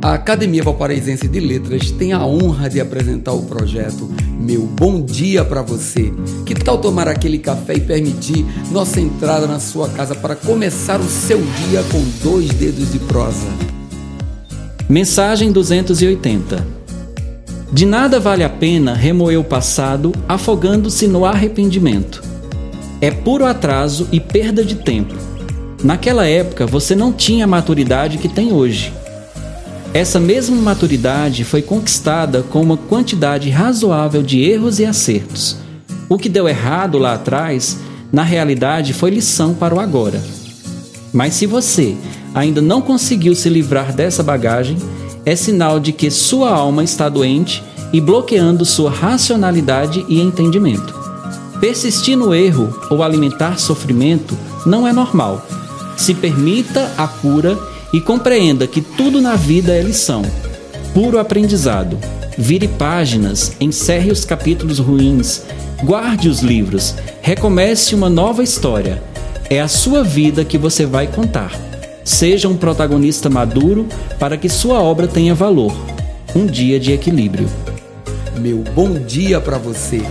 A Academia Valparaísense de Letras tem a honra de apresentar o projeto Meu Bom Dia para Você. Que tal tomar aquele café e permitir nossa entrada na sua casa para começar o seu dia com dois dedos de prosa? Mensagem 280 De nada vale a pena remoer o passado afogando-se no arrependimento. É puro atraso e perda de tempo. Naquela época você não tinha a maturidade que tem hoje essa mesma maturidade foi conquistada com uma quantidade razoável de erros e acertos. O que deu errado lá atrás, na realidade, foi lição para o agora. Mas se você ainda não conseguiu se livrar dessa bagagem, é sinal de que sua alma está doente e bloqueando sua racionalidade e entendimento. Persistir no erro ou alimentar sofrimento não é normal. Se permita a cura e compreenda que tudo na vida é lição, puro aprendizado. Vire páginas, encerre os capítulos ruins, guarde os livros, recomece uma nova história. É a sua vida que você vai contar. Seja um protagonista maduro para que sua obra tenha valor. Um dia de equilíbrio. Meu bom dia para você.